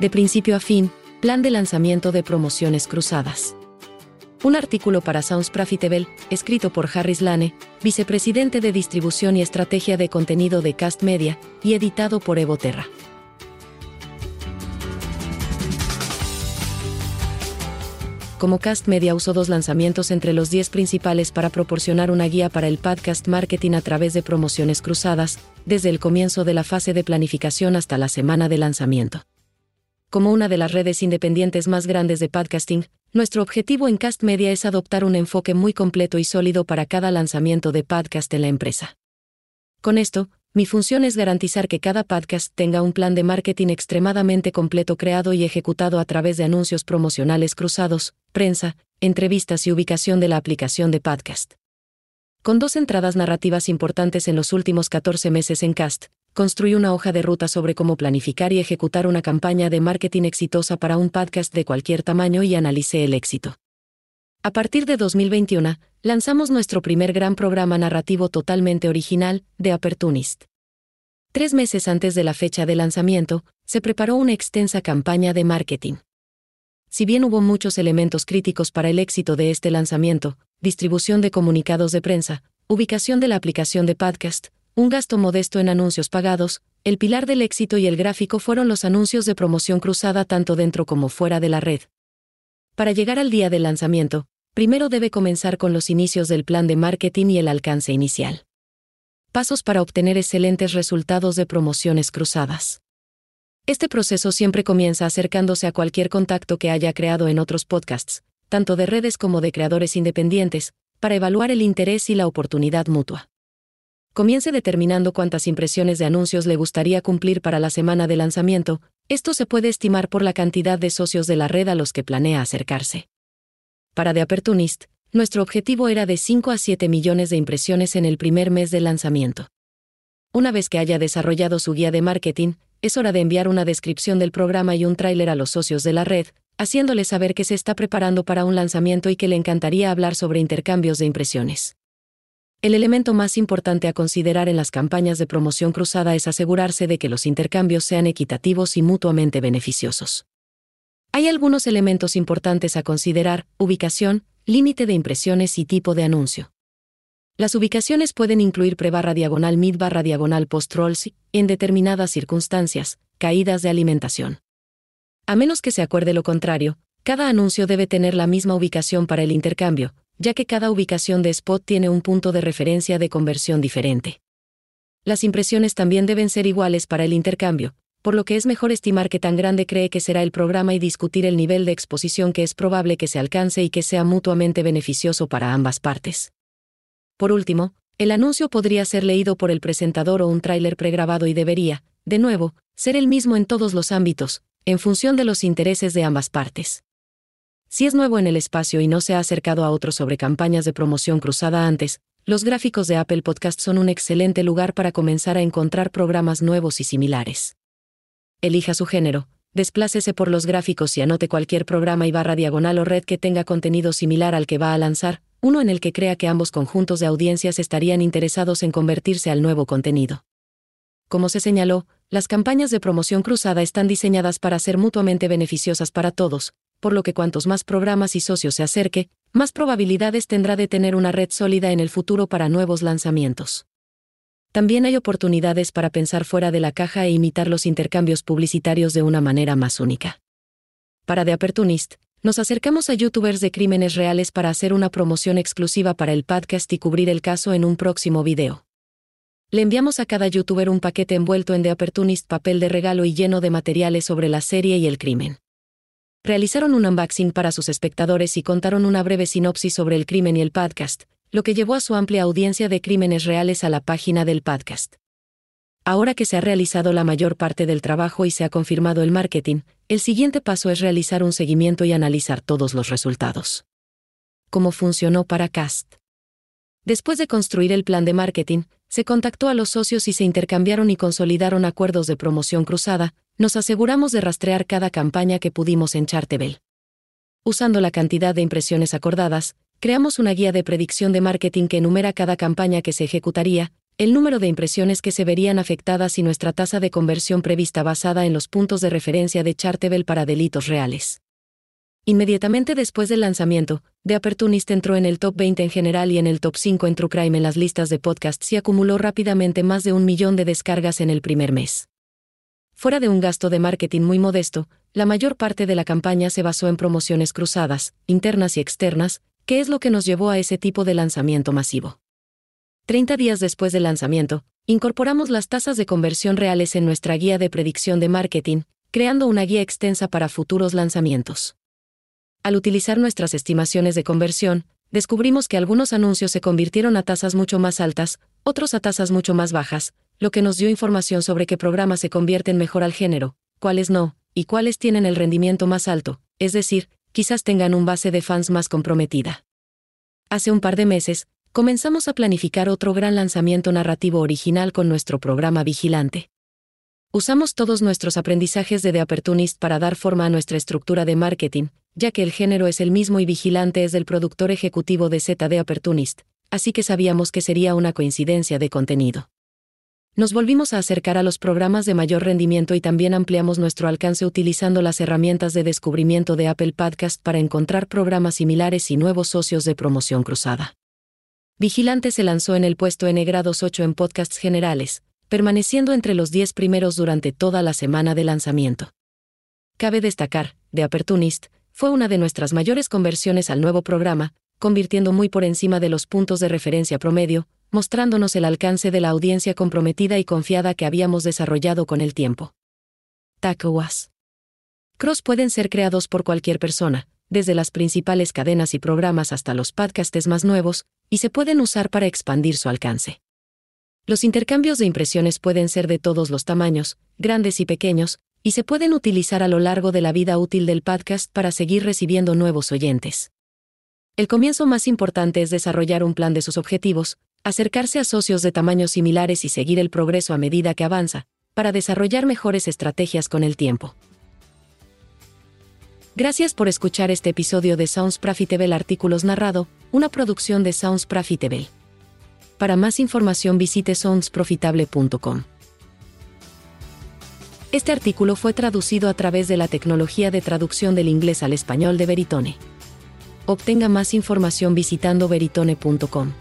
De principio a fin, plan de lanzamiento de promociones cruzadas. Un artículo para Sounds Profitable, escrito por Harris Lane, vicepresidente de distribución y estrategia de contenido de Cast Media, y editado por Evo Terra. Como Cast Media usó dos lanzamientos entre los 10 principales para proporcionar una guía para el podcast marketing a través de promociones cruzadas, desde el comienzo de la fase de planificación hasta la semana de lanzamiento. Como una de las redes independientes más grandes de podcasting, nuestro objetivo en Cast Media es adoptar un enfoque muy completo y sólido para cada lanzamiento de podcast en la empresa. Con esto, mi función es garantizar que cada podcast tenga un plan de marketing extremadamente completo creado y ejecutado a través de anuncios promocionales cruzados, prensa, entrevistas y ubicación de la aplicación de podcast. Con dos entradas narrativas importantes en los últimos 14 meses en Cast, construí una hoja de ruta sobre cómo planificar y ejecutar una campaña de marketing exitosa para un podcast de cualquier tamaño y analicé el éxito. A partir de 2021, lanzamos nuestro primer gran programa narrativo totalmente original, The Apertunist. Tres meses antes de la fecha de lanzamiento, se preparó una extensa campaña de marketing. Si bien hubo muchos elementos críticos para el éxito de este lanzamiento, distribución de comunicados de prensa, ubicación de la aplicación de podcast, un gasto modesto en anuncios pagados, el pilar del éxito y el gráfico fueron los anuncios de promoción cruzada tanto dentro como fuera de la red. Para llegar al día del lanzamiento, primero debe comenzar con los inicios del plan de marketing y el alcance inicial. Pasos para obtener excelentes resultados de promociones cruzadas. Este proceso siempre comienza acercándose a cualquier contacto que haya creado en otros podcasts, tanto de redes como de creadores independientes, para evaluar el interés y la oportunidad mutua. Comience determinando cuántas impresiones de anuncios le gustaría cumplir para la semana de lanzamiento, esto se puede estimar por la cantidad de socios de la red a los que planea acercarse. Para The Apertunist, nuestro objetivo era de 5 a 7 millones de impresiones en el primer mes de lanzamiento. Una vez que haya desarrollado su guía de marketing, es hora de enviar una descripción del programa y un tráiler a los socios de la red, haciéndole saber que se está preparando para un lanzamiento y que le encantaría hablar sobre intercambios de impresiones. El elemento más importante a considerar en las campañas de promoción cruzada es asegurarse de que los intercambios sean equitativos y mutuamente beneficiosos. Hay algunos elementos importantes a considerar, ubicación, límite de impresiones y tipo de anuncio. Las ubicaciones pueden incluir pre-barra diagonal mid barra diagonal post rolls en determinadas circunstancias, caídas de alimentación. A menos que se acuerde lo contrario, cada anuncio debe tener la misma ubicación para el intercambio, ya que cada ubicación de spot tiene un punto de referencia de conversión diferente. Las impresiones también deben ser iguales para el intercambio, por lo que es mejor estimar qué tan grande cree que será el programa y discutir el nivel de exposición que es probable que se alcance y que sea mutuamente beneficioso para ambas partes. Por último, el anuncio podría ser leído por el presentador o un tráiler pregrabado y debería, de nuevo, ser el mismo en todos los ámbitos, en función de los intereses de ambas partes. Si es nuevo en el espacio y no se ha acercado a otros sobre campañas de promoción cruzada antes, los gráficos de Apple Podcast son un excelente lugar para comenzar a encontrar programas nuevos y similares elija su género, desplácese por los gráficos y anote cualquier programa y barra diagonal o red que tenga contenido similar al que va a lanzar, uno en el que crea que ambos conjuntos de audiencias estarían interesados en convertirse al nuevo contenido. Como se señaló, las campañas de promoción cruzada están diseñadas para ser mutuamente beneficiosas para todos, por lo que cuantos más programas y socios se acerque, más probabilidades tendrá de tener una red sólida en el futuro para nuevos lanzamientos. También hay oportunidades para pensar fuera de la caja e imitar los intercambios publicitarios de una manera más única. Para The Apertunist, nos acercamos a youtubers de crímenes reales para hacer una promoción exclusiva para el podcast y cubrir el caso en un próximo video. Le enviamos a cada youtuber un paquete envuelto en The Apertunist papel de regalo y lleno de materiales sobre la serie y el crimen. Realizaron un unboxing para sus espectadores y contaron una breve sinopsis sobre el crimen y el podcast, lo que llevó a su amplia audiencia de crímenes reales a la página del podcast. Ahora que se ha realizado la mayor parte del trabajo y se ha confirmado el marketing, el siguiente paso es realizar un seguimiento y analizar todos los resultados. ¿Cómo funcionó para Cast? Después de construir el plan de marketing, se contactó a los socios y se intercambiaron y consolidaron acuerdos de promoción cruzada, nos aseguramos de rastrear cada campaña que pudimos en Chartable. Usando la cantidad de impresiones acordadas, creamos una guía de predicción de marketing que enumera cada campaña que se ejecutaría, el número de impresiones que se verían afectadas y nuestra tasa de conversión prevista basada en los puntos de referencia de Chartable para delitos reales. Inmediatamente después del lanzamiento, The Apertunist entró en el top 20 en general y en el top 5 en True Crime en las listas de podcasts y acumuló rápidamente más de un millón de descargas en el primer mes. Fuera de un gasto de marketing muy modesto, la mayor parte de la campaña se basó en promociones cruzadas, internas y externas, que es lo que nos llevó a ese tipo de lanzamiento masivo. 30 días después del lanzamiento, incorporamos las tasas de conversión reales en nuestra guía de predicción de marketing, creando una guía extensa para futuros lanzamientos. Al utilizar nuestras estimaciones de conversión, descubrimos que algunos anuncios se convirtieron a tasas mucho más altas, otros a tasas mucho más bajas, lo que nos dio información sobre qué programas se convierten mejor al género, cuáles no, y cuáles tienen el rendimiento más alto, es decir, quizás tengan un base de fans más comprometida. Hace un par de meses, comenzamos a planificar otro gran lanzamiento narrativo original con nuestro programa Vigilante. Usamos todos nuestros aprendizajes de The Apertunist para dar forma a nuestra estructura de marketing, ya que el género es el mismo y Vigilante es del productor ejecutivo de Z de Apertunist, así que sabíamos que sería una coincidencia de contenido. Nos volvimos a acercar a los programas de mayor rendimiento y también ampliamos nuestro alcance utilizando las herramientas de descubrimiento de Apple Podcast para encontrar programas similares y nuevos socios de promoción cruzada. Vigilante se lanzó en el puesto N grados 8 en podcasts generales, permaneciendo entre los 10 primeros durante toda la semana de lanzamiento. Cabe destacar, The Apertunist, fue una de nuestras mayores conversiones al nuevo programa, convirtiendo muy por encima de los puntos de referencia promedio, mostrándonos el alcance de la audiencia comprometida y confiada que habíamos desarrollado con el tiempo. Was. Cross pueden ser creados por cualquier persona, desde las principales cadenas y programas hasta los podcasts más nuevos, y se pueden usar para expandir su alcance. Los intercambios de impresiones pueden ser de todos los tamaños, grandes y pequeños, y se pueden utilizar a lo largo de la vida útil del podcast para seguir recibiendo nuevos oyentes. El comienzo más importante es desarrollar un plan de sus objetivos, acercarse a socios de tamaños similares y seguir el progreso a medida que avanza, para desarrollar mejores estrategias con el tiempo. Gracias por escuchar este episodio de Sounds Profitable Artículos Narrado, una producción de Sounds Profitable. Para más información visite soundsprofitable.com. Este artículo fue traducido a través de la tecnología de traducción del inglés al español de Veritone. Obtenga más información visitando veritone.com.